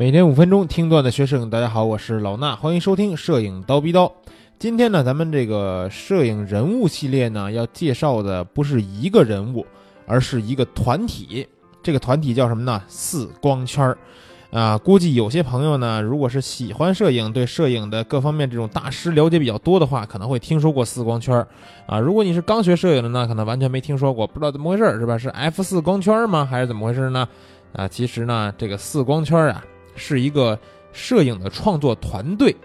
每天五分钟听段子学摄影，大家好，我是老衲，欢迎收听摄影刀逼刀。今天呢，咱们这个摄影人物系列呢，要介绍的不是一个人物，而是一个团体。这个团体叫什么呢？四光圈儿。啊，估计有些朋友呢，如果是喜欢摄影，对摄影的各方面这种大师了解比较多的话，可能会听说过四光圈儿。啊，如果你是刚学摄影的呢，可能完全没听说过，不知道怎么回事儿，是吧？是 F 四光圈吗？还是怎么回事呢？啊，其实呢，这个四光圈啊，是一个摄影的创作团队。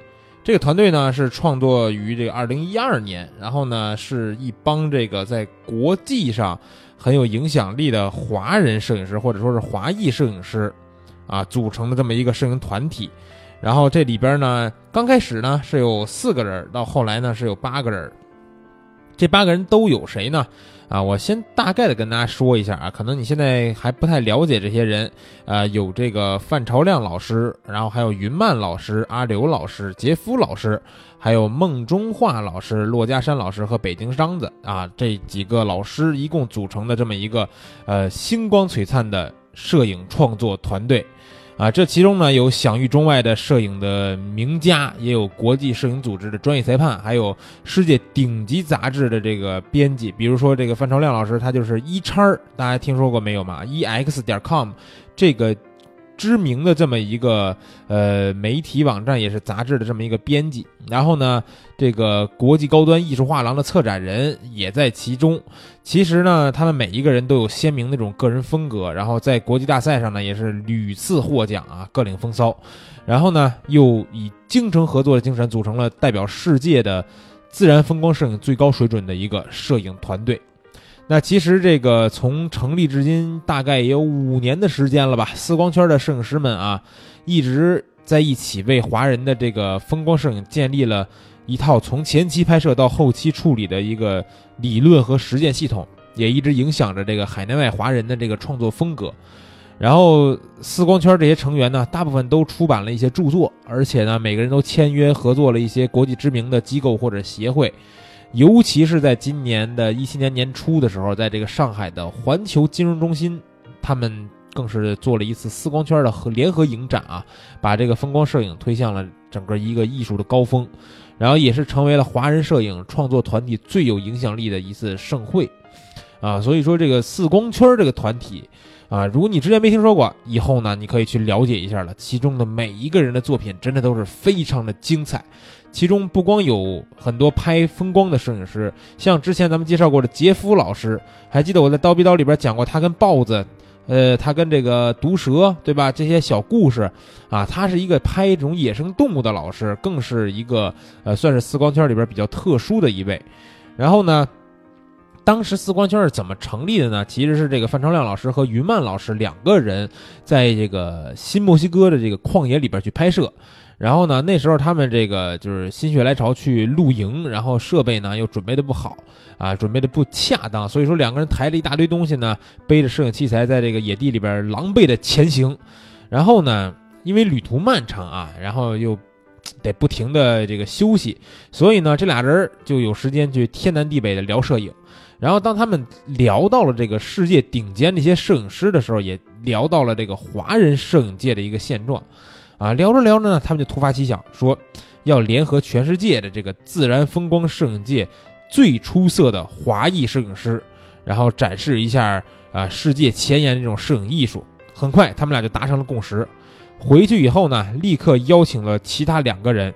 这个团队呢是创作于这个二零一二年，然后呢是一帮这个在国际上很有影响力的华人摄影师或者说是华裔摄影师。啊，组成的这么一个摄影团体，然后这里边呢，刚开始呢是有四个人，到后来呢是有八个人。这八个人都有谁呢？啊，我先大概的跟大家说一下啊，可能你现在还不太了解这些人。啊，有这个范朝亮老师，然后还有云曼老师、阿刘老师、杰夫老师，还有孟中化老师、骆家山老师和北京商子啊，这几个老师一共组成的这么一个呃星光璀璨的摄影创作团队。啊，这其中呢有享誉中外的摄影的名家，也有国际摄影组织的专业裁判，还有世界顶级杂志的这个编辑。比如说这个范朝亮老师，他就是一叉，大家听说过没有嘛？e x 点 com 这个。知名的这么一个呃媒体网站，也是杂志的这么一个编辑。然后呢，这个国际高端艺术画廊的策展人也在其中。其实呢，他们每一个人都有鲜明的那种个人风格。然后在国际大赛上呢，也是屡次获奖啊，各领风骚。然后呢，又以精诚合作的精神，组成了代表世界的自然风光摄影最高水准的一个摄影团队。那其实这个从成立至今大概也有五年的时间了吧？四光圈的摄影师们啊，一直在一起为华人的这个风光摄影建立了一套从前期拍摄到后期处理的一个理论和实践系统，也一直影响着这个海内外华人的这个创作风格。然后四光圈这些成员呢，大部分都出版了一些著作，而且呢，每个人都签约合作了一些国际知名的机构或者协会。尤其是在今年的一七年年初的时候，在这个上海的环球金融中心，他们更是做了一次四光圈的和联合影展啊，把这个风光摄影推向了整个一个艺术的高峰，然后也是成为了华人摄影创作团体最有影响力的一次盛会，啊，所以说这个四光圈这个团体啊，如果你之前没听说过，以后呢你可以去了解一下了，其中的每一个人的作品真的都是非常的精彩。其中不光有很多拍风光的摄影师，像之前咱们介绍过的杰夫老师，还记得我在刀逼刀里边讲过他跟豹子，呃，他跟这个毒蛇，对吧？这些小故事，啊，他是一个拍这种野生动物的老师，更是一个呃，算是四光圈里边比较特殊的一位。然后呢，当时四光圈是怎么成立的呢？其实是这个范朝亮老师和于曼老师两个人在这个新墨西哥的这个旷野里边去拍摄。然后呢，那时候他们这个就是心血来潮去露营，然后设备呢又准备的不好啊，准备的不恰当，所以说两个人抬了一大堆东西呢，背着摄影器材在这个野地里边狼狈的前行。然后呢，因为旅途漫长啊，然后又得不停的这个休息，所以呢，这俩人就有时间去天南地北的聊摄影。然后当他们聊到了这个世界顶尖那些摄影师的时候，也聊到了这个华人摄影界的一个现状。啊，聊着聊着呢，他们就突发奇想，说要联合全世界的这个自然风光摄影界最出色的华裔摄影师，然后展示一下啊世界前沿的这种摄影艺术。很快，他们俩就达成了共识。回去以后呢，立刻邀请了其他两个人，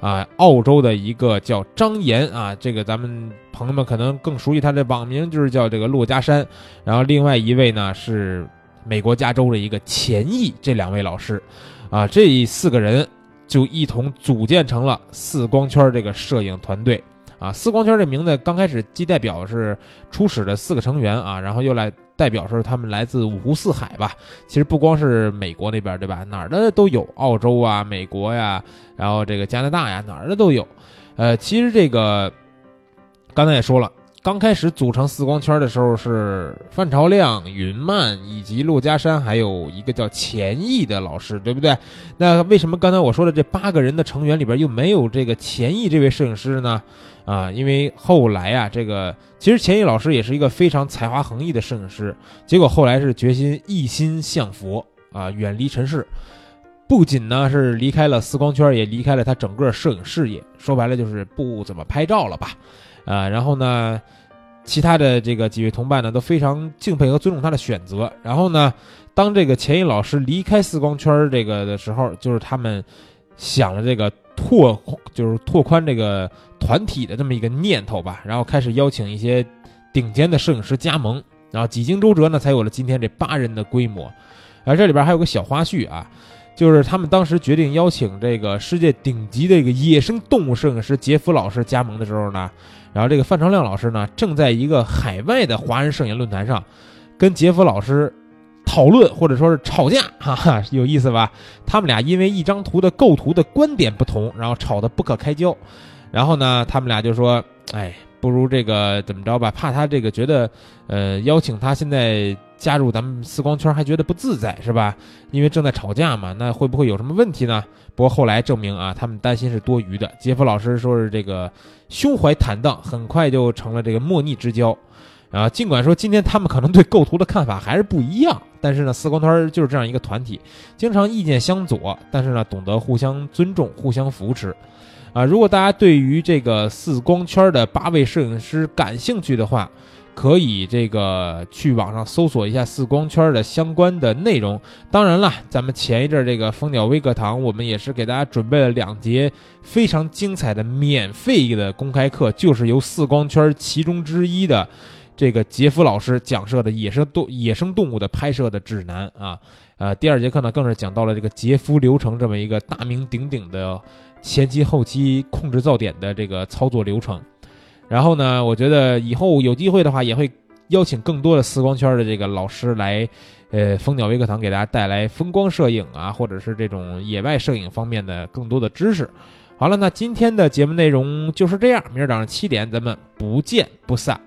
啊，澳洲的一个叫张岩啊，这个咱们朋友们可能更熟悉他的网名，就是叫这个骆家山。然后另外一位呢是美国加州的一个钱毅，这两位老师。啊，这四个人就一同组建成了四光圈这个摄影团队。啊，四光圈这名字刚开始既代表是初始的四个成员啊，然后又来代表说他们来自五湖四海吧。其实不光是美国那边，对吧？哪儿的都有，澳洲啊、美国呀，然后这个加拿大呀，哪儿的都有。呃，其实这个刚才也说了。刚开始组成四光圈的时候是范朝亮、云曼以及骆家山，还有一个叫钱毅的老师，对不对？那为什么刚才我说的这八个人的成员里边又没有这个钱毅这位摄影师呢？啊，因为后来啊，这个其实钱毅老师也是一个非常才华横溢的摄影师，结果后来是决心一心向佛啊，远离尘世。不仅呢是离开了四光圈，也离开了他整个摄影事业，说白了就是不怎么拍照了吧，啊，然后呢，其他的这个几位同伴呢都非常敬佩和尊重他的选择。然后呢，当这个钱毅老师离开四光圈这个的时候，就是他们想了这个拓，就是拓宽这个团体的这么一个念头吧，然后开始邀请一些顶尖的摄影师加盟，然后几经周折呢，才有了今天这八人的规模。而这里边还有个小花絮啊。就是他们当时决定邀请这个世界顶级的一个野生动物摄影师杰夫老师加盟的时候呢，然后这个范长亮老师呢正在一个海外的华人摄影论坛上，跟杰夫老师讨论或者说是吵架，哈哈，有意思吧？他们俩因为一张图的构图的观点不同，然后吵得不可开交，然后呢，他们俩就说，哎。不如这个怎么着吧？怕他这个觉得，呃，邀请他现在加入咱们四光圈还觉得不自在是吧？因为正在吵架嘛，那会不会有什么问题呢？不过后来证明啊，他们担心是多余的。杰夫老师说是这个胸怀坦荡，很快就成了这个莫逆之交。啊，尽管说今天他们可能对构图的看法还是不一样，但是呢，四光圈就是这样一个团体，经常意见相左，但是呢，懂得互相尊重、互相扶持。啊，如果大家对于这个四光圈的八位摄影师感兴趣的话，可以这个去网上搜索一下四光圈的相关的内容。当然了，咱们前一阵这个蜂鸟微课堂，我们也是给大家准备了两节非常精彩的免费的公开课，就是由四光圈其中之一的这个杰夫老师讲授的野生动野生动物的拍摄的指南啊。呃，第二节课呢，更是讲到了这个杰夫流程这么一个大名鼎鼎的。前期、后期控制噪点的这个操作流程，然后呢，我觉得以后有机会的话，也会邀请更多的丝光圈的这个老师来，呃，蜂鸟微课堂给大家带来风光摄影啊，或者是这种野外摄影方面的更多的知识。好了，那今天的节目内容就是这样，明儿早上七点咱们不见不散。